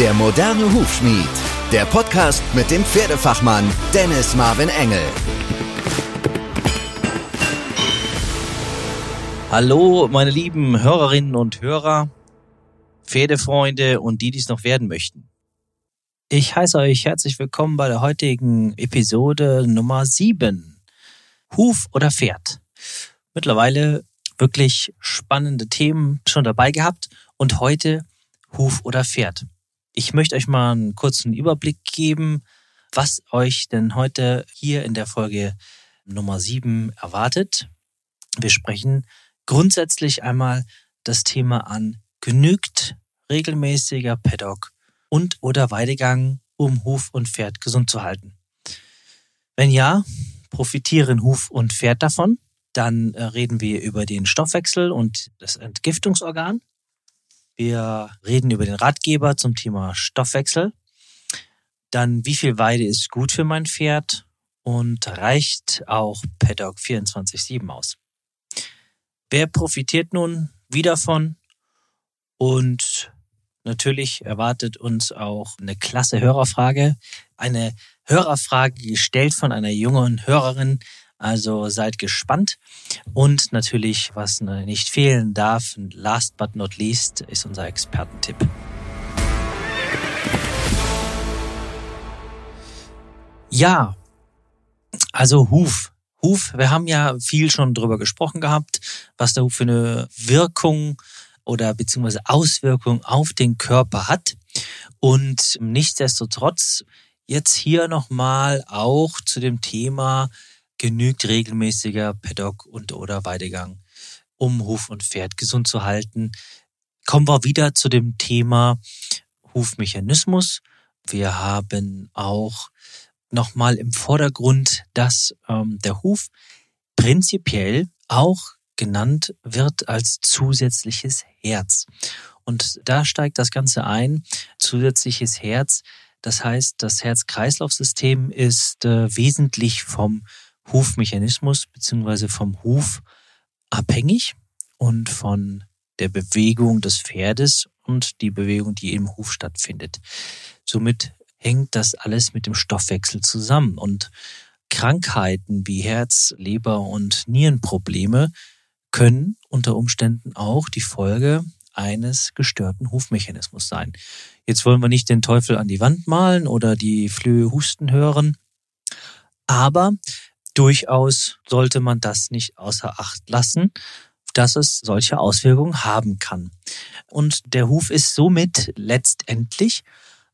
Der moderne Hufschmied. Der Podcast mit dem Pferdefachmann Dennis Marvin Engel. Hallo, meine lieben Hörerinnen und Hörer, Pferdefreunde und die, die es noch werden möchten. Ich heiße euch herzlich willkommen bei der heutigen Episode Nummer 7. Huf oder Pferd? Mittlerweile wirklich spannende Themen schon dabei gehabt und heute Huf oder Pferd. Ich möchte euch mal einen kurzen Überblick geben, was euch denn heute hier in der Folge Nummer 7 erwartet. Wir sprechen grundsätzlich einmal das Thema an, genügt regelmäßiger Paddock und oder Weidegang, um Huf und Pferd gesund zu halten? Wenn ja, profitieren Huf und Pferd davon? Dann äh, reden wir über den Stoffwechsel und das Entgiftungsorgan. Wir reden über den Ratgeber zum Thema Stoffwechsel. Dann, wie viel Weide ist gut für mein Pferd? Und reicht auch Paddock 24-7 aus? Wer profitiert nun wie davon? Und natürlich erwartet uns auch eine klasse Hörerfrage. Eine Hörerfrage gestellt von einer jungen Hörerin, also seid gespannt. Und natürlich, was nicht fehlen darf, last but not least, ist unser Expertentipp. Ja, also Huf. Huf, wir haben ja viel schon drüber gesprochen gehabt, was der Huf für eine Wirkung oder beziehungsweise Auswirkung auf den Körper hat. Und nichtsdestotrotz jetzt hier nochmal auch zu dem Thema genügt regelmäßiger Paddock und oder Weidegang, um Huf und Pferd gesund zu halten. Kommen wir wieder zu dem Thema Hufmechanismus. Wir haben auch nochmal im Vordergrund, dass ähm, der Huf prinzipiell auch genannt wird als zusätzliches Herz. Und da steigt das Ganze ein, zusätzliches Herz. Das heißt, das Herz-Kreislauf-System ist äh, wesentlich vom Hufmechanismus beziehungsweise vom Huf abhängig und von der Bewegung des Pferdes und die Bewegung, die im Huf stattfindet. Somit hängt das alles mit dem Stoffwechsel zusammen und Krankheiten wie Herz, Leber und Nierenprobleme können unter Umständen auch die Folge eines gestörten Hufmechanismus sein. Jetzt wollen wir nicht den Teufel an die Wand malen oder die Flöhe husten hören, aber durchaus sollte man das nicht außer Acht lassen, dass es solche Auswirkungen haben kann. Und der Huf ist somit letztendlich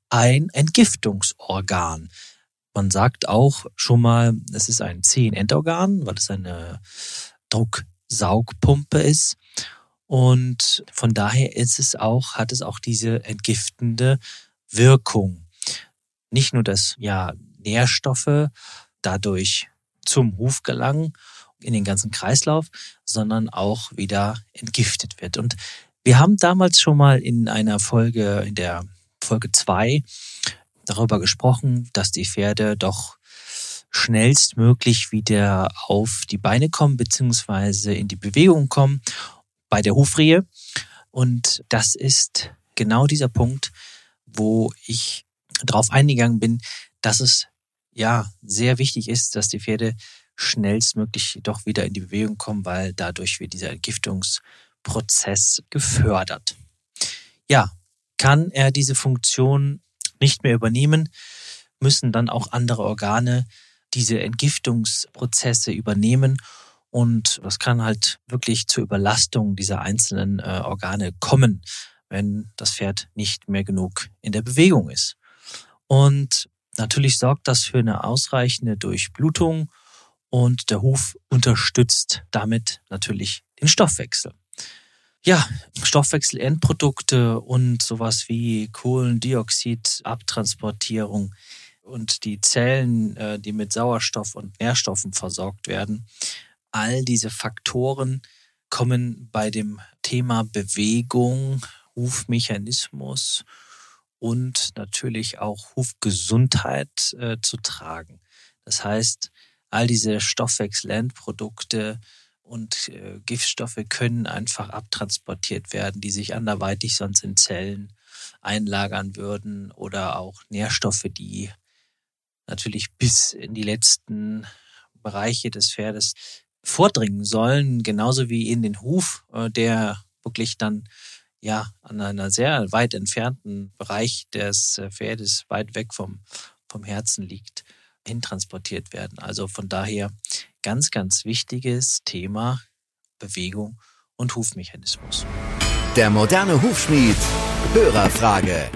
ein Entgiftungsorgan. Man sagt auch schon mal, es ist ein Zehenendorgan, weil es eine Drucksaugpumpe ist. Und von daher ist es auch, hat es auch diese entgiftende Wirkung. Nicht nur, dass ja Nährstoffe dadurch zum Huf gelangen, in den ganzen Kreislauf, sondern auch wieder entgiftet wird. Und wir haben damals schon mal in einer Folge, in der Folge zwei darüber gesprochen, dass die Pferde doch schnellstmöglich wieder auf die Beine kommen, beziehungsweise in die Bewegung kommen bei der Hufrehe. Und das ist genau dieser Punkt, wo ich darauf eingegangen bin, dass es ja sehr wichtig ist, dass die Pferde schnellstmöglich doch wieder in die Bewegung kommen, weil dadurch wird dieser Entgiftungsprozess gefördert. Ja, kann er diese Funktion nicht mehr übernehmen, müssen dann auch andere Organe diese Entgiftungsprozesse übernehmen und das kann halt wirklich zur Überlastung dieser einzelnen äh, Organe kommen, wenn das Pferd nicht mehr genug in der Bewegung ist. Und Natürlich sorgt das für eine ausreichende Durchblutung und der Huf unterstützt damit natürlich den Stoffwechsel. Ja, Stoffwechselendprodukte und sowas wie Kohlendioxidabtransportierung und die Zellen, äh, die mit Sauerstoff und Nährstoffen versorgt werden. All diese Faktoren kommen bei dem Thema Bewegung, Hufmechanismus und natürlich auch Hufgesundheit äh, zu tragen. Das heißt, all diese Stoffwechselendprodukte und äh, Giftstoffe können einfach abtransportiert werden, die sich anderweitig sonst in Zellen einlagern würden oder auch Nährstoffe, die natürlich bis in die letzten Bereiche des Pferdes vordringen sollen, genauso wie in den Huf, äh, der wirklich dann ja an einer sehr weit entfernten Bereich des äh, Pferdes weit weg vom, vom Herzen liegt, hintransportiert werden. Also von daher ganz, ganz wichtiges Thema Bewegung und Hufmechanismus. Der moderne Hufschmied. Hörerfrage.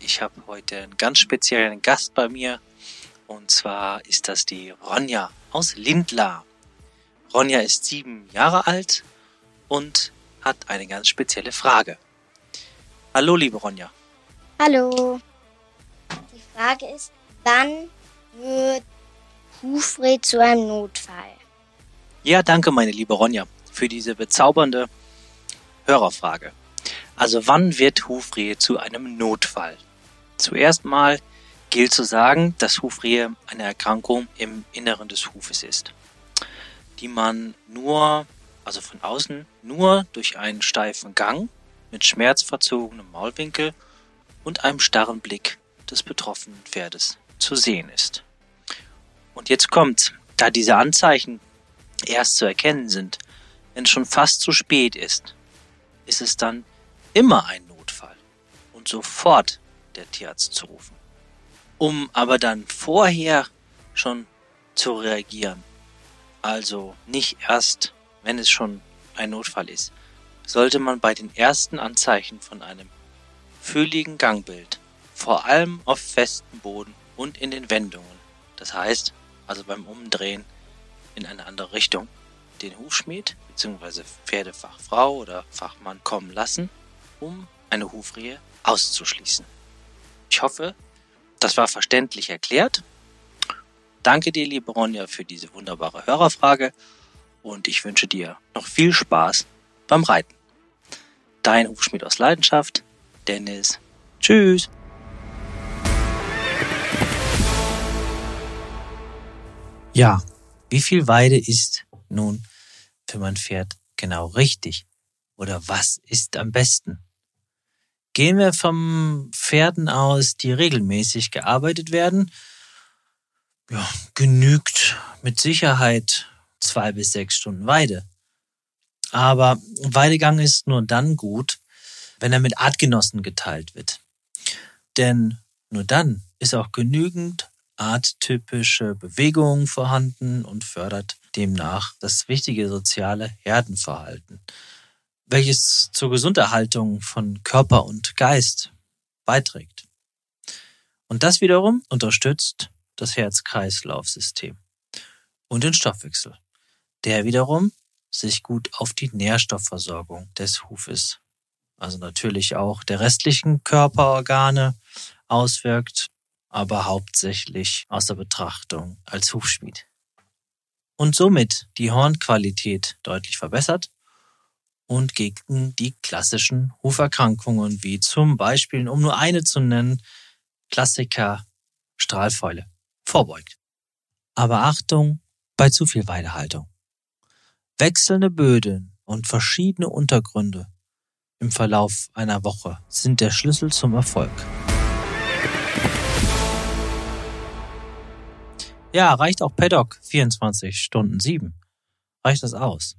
Ich habe heute einen ganz speziellen Gast bei mir. Und zwar ist das die Ronja aus Lindlar. Ronja ist sieben Jahre alt und hat eine ganz spezielle Frage. Hallo, liebe Ronja. Hallo. Die Frage ist, wann wird Hufre zu einem Notfall? Ja, danke, meine liebe Ronja, für diese bezaubernde Hörerfrage. Also wann wird Hufrehe zu einem Notfall? Zuerst mal gilt zu sagen, dass Hufrehe eine Erkrankung im Inneren des Hufes ist, die man nur, also von außen, nur durch einen steifen Gang mit schmerzverzogenem Maulwinkel und einem starren Blick des betroffenen Pferdes zu sehen ist. Und jetzt kommt, da diese Anzeichen erst zu erkennen sind, wenn es schon fast zu spät ist, ist es dann immer ein Notfall und sofort der Tierarzt zu rufen. Um aber dann vorher schon zu reagieren, also nicht erst, wenn es schon ein Notfall ist, sollte man bei den ersten Anzeichen von einem fühligen Gangbild, vor allem auf festem Boden und in den Wendungen, das heißt also beim Umdrehen in eine andere Richtung, den Hufschmied bzw. Pferdefachfrau oder Fachmann kommen lassen, um eine Hufrehe auszuschließen. Ich hoffe, das war verständlich erklärt. Danke dir, liebe Ronja, für diese wunderbare Hörerfrage und ich wünsche dir noch viel Spaß beim Reiten. Dein Hufschmied aus Leidenschaft, Dennis. Tschüss. Ja, wie viel Weide ist nun für mein Pferd genau richtig? Oder was ist am besten? Gehen wir vom Pferden aus, die regelmäßig gearbeitet werden, ja, genügt mit Sicherheit zwei bis sechs Stunden Weide. Aber Weidegang ist nur dann gut, wenn er mit Artgenossen geteilt wird. Denn nur dann ist auch genügend arttypische Bewegung vorhanden und fördert demnach das wichtige soziale Herdenverhalten, welches zur Gesunderhaltung von Körper und Geist beiträgt. Und das wiederum unterstützt das Herz-Kreislauf-System und den Stoffwechsel, der wiederum sich gut auf die Nährstoffversorgung des Hufes, also natürlich auch der restlichen Körperorgane auswirkt aber hauptsächlich aus der Betrachtung als Hufschmied. Und somit die Hornqualität deutlich verbessert und gegen die klassischen Huferkrankungen wie zum Beispiel, um nur eine zu nennen, Klassiker Strahlfäule vorbeugt. Aber Achtung bei zu viel Weidehaltung. Wechselnde Böden und verschiedene Untergründe im Verlauf einer Woche sind der Schlüssel zum Erfolg. Ja, reicht auch Paddock 24 Stunden 7. Reicht das aus?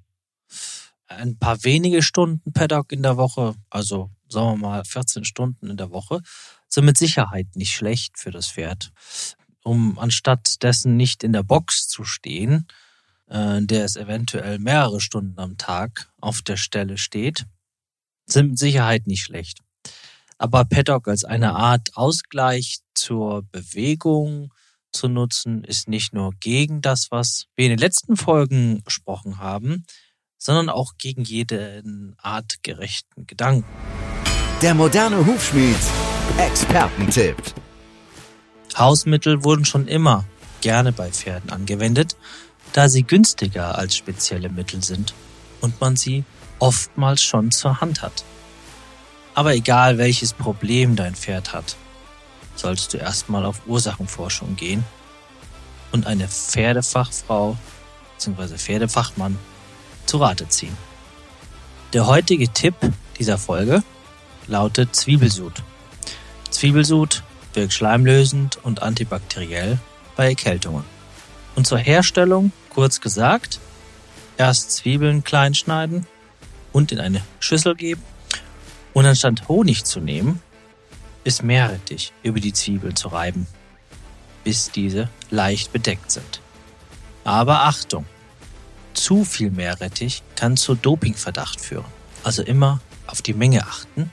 Ein paar wenige Stunden Paddock in der Woche, also sagen wir mal 14 Stunden in der Woche, sind mit Sicherheit nicht schlecht für das Pferd. Um anstatt dessen nicht in der Box zu stehen, der es eventuell mehrere Stunden am Tag auf der Stelle steht, sind mit Sicherheit nicht schlecht. Aber Paddock als eine Art Ausgleich zur Bewegung, zu nutzen, ist nicht nur gegen das, was wir in den letzten Folgen besprochen haben, sondern auch gegen jeden artgerechten Gedanken. Der moderne Hufschmied. Expertentipp. Hausmittel wurden schon immer gerne bei Pferden angewendet, da sie günstiger als spezielle Mittel sind und man sie oftmals schon zur Hand hat. Aber egal welches Problem dein Pferd hat, solltest du erstmal auf Ursachenforschung gehen und eine Pferdefachfrau bzw. Pferdefachmann zu Rate ziehen. Der heutige Tipp dieser Folge lautet Zwiebelsud. Zwiebelsud wirkt schleimlösend und antibakteriell bei Erkältungen. Und zur Herstellung, kurz gesagt, erst Zwiebeln klein schneiden und in eine Schüssel geben und anstatt Honig zu nehmen, ist Meerrettich über die Zwiebeln zu reiben, bis diese leicht bedeckt sind. Aber Achtung! Zu viel Meerrettich kann zu Dopingverdacht führen. Also immer auf die Menge achten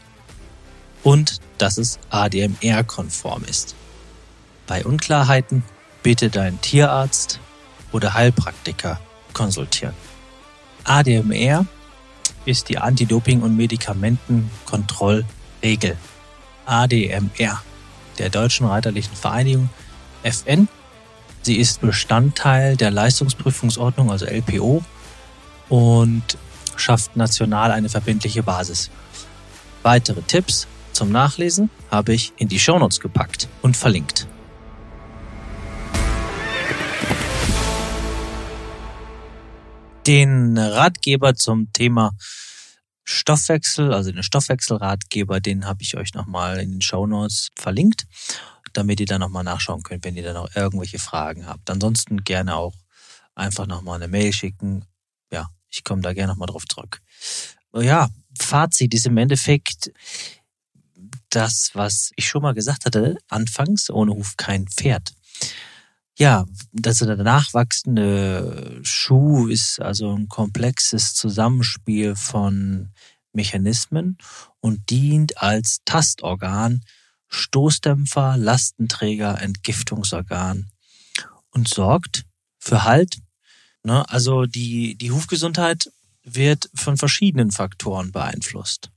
und dass es ADMR-konform ist. Bei Unklarheiten bitte deinen Tierarzt oder Heilpraktiker konsultieren. ADMR ist die Anti-Doping- und Medikamentenkontrollregel. ADMR der Deutschen Reiterlichen Vereinigung FN. Sie ist Bestandteil der Leistungsprüfungsordnung, also LPO, und schafft national eine verbindliche Basis. Weitere Tipps zum Nachlesen habe ich in die Shownotes gepackt und verlinkt. Den Ratgeber zum Thema Stoffwechsel, also den Stoffwechselratgeber, den habe ich euch nochmal in den Shownotes verlinkt, damit ihr da nochmal nachschauen könnt, wenn ihr da noch irgendwelche Fragen habt. Ansonsten gerne auch einfach nochmal eine Mail schicken. Ja, ich komme da gerne nochmal drauf zurück. Ja, Fazit ist im Endeffekt das, was ich schon mal gesagt hatte, anfangs, ohne Huf kein Pferd. Ja, das der nachwachsende Schuh ist also ein komplexes Zusammenspiel von Mechanismen und dient als Tastorgan, Stoßdämpfer, Lastenträger, Entgiftungsorgan und sorgt für Halt. Ne? Also die, die Hufgesundheit wird von verschiedenen Faktoren beeinflusst,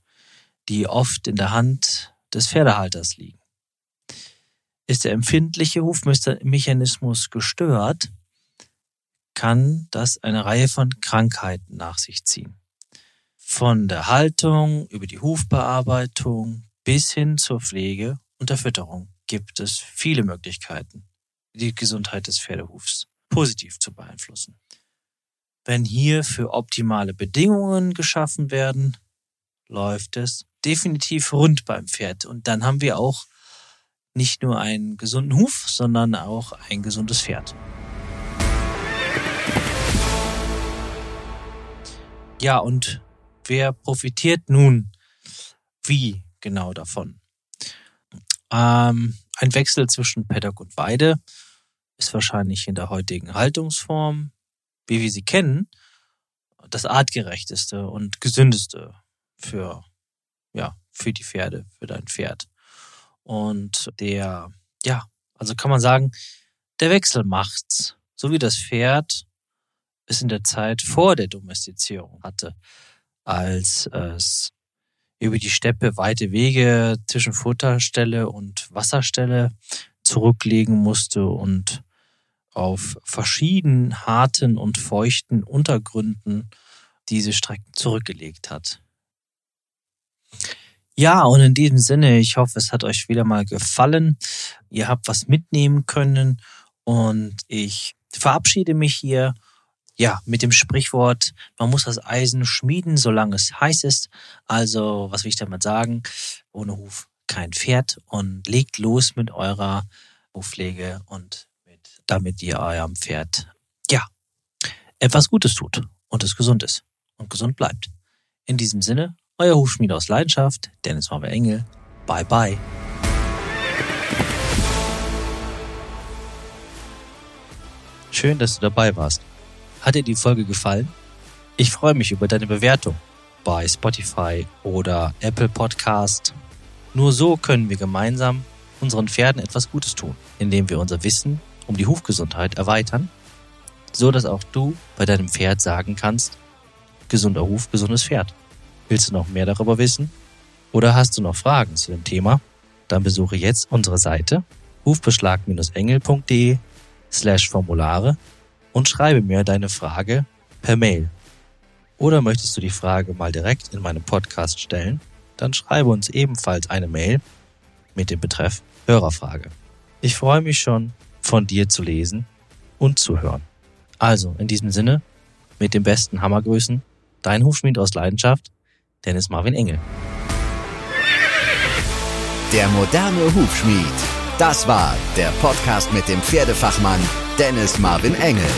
die oft in der Hand des Pferdehalters liegen. Ist der empfindliche Hufmechanismus gestört, kann das eine Reihe von Krankheiten nach sich ziehen. Von der Haltung über die Hufbearbeitung bis hin zur Pflege und der Fütterung gibt es viele Möglichkeiten, die Gesundheit des Pferdehufs positiv zu beeinflussen. Wenn hier für optimale Bedingungen geschaffen werden, läuft es definitiv rund beim Pferd. Und dann haben wir auch nicht nur einen gesunden Huf, sondern auch ein gesundes Pferd. Ja, und wer profitiert nun wie genau davon? Ähm, ein Wechsel zwischen Paddock und Weide ist wahrscheinlich in der heutigen Haltungsform, wie wir sie kennen, das artgerechteste und gesündeste für, ja, für die Pferde, für dein Pferd. Und der, ja, also kann man sagen, der Wechsel macht's. So wie das Pferd es in der Zeit vor der Domestizierung hatte, als es über die Steppe weite Wege zwischen Futterstelle und Wasserstelle zurücklegen musste und auf verschiedenen harten und feuchten Untergründen diese Strecken zurückgelegt hat. Ja, und in diesem Sinne, ich hoffe, es hat euch wieder mal gefallen. Ihr habt was mitnehmen können und ich verabschiede mich hier ja, mit dem Sprichwort, man muss das Eisen schmieden, solange es heiß ist. Also, was will ich damit sagen? Ohne Huf kein Pferd und legt los mit eurer Hufpflege und mit, damit ihr eurem Pferd, ja, etwas Gutes tut und es gesund ist und gesund bleibt. In diesem Sinne, euer Hufschmied aus Leidenschaft, Dennis Marvel Engel. Bye bye. Schön, dass du dabei warst. Hat dir die Folge gefallen? Ich freue mich über deine Bewertung bei Spotify oder Apple Podcast. Nur so können wir gemeinsam unseren Pferden etwas Gutes tun, indem wir unser Wissen um die Hufgesundheit erweitern, so dass auch du bei deinem Pferd sagen kannst, gesunder Huf, gesundes Pferd. Willst du noch mehr darüber wissen? Oder hast du noch Fragen zu dem Thema? Dann besuche jetzt unsere Seite hufbeschlag-engel.de slash Formulare und schreibe mir deine Frage per Mail. Oder möchtest du die Frage mal direkt in meinem Podcast stellen? Dann schreibe uns ebenfalls eine Mail mit dem Betreff Hörerfrage. Ich freue mich schon, von dir zu lesen und zu hören. Also, in diesem Sinne, mit den besten Hammergrüßen, dein Hufschmied aus Leidenschaft, Dennis Marvin Engel. Der moderne Hufschmied. Das war der Podcast mit dem Pferdefachmann Dennis Marvin Engel.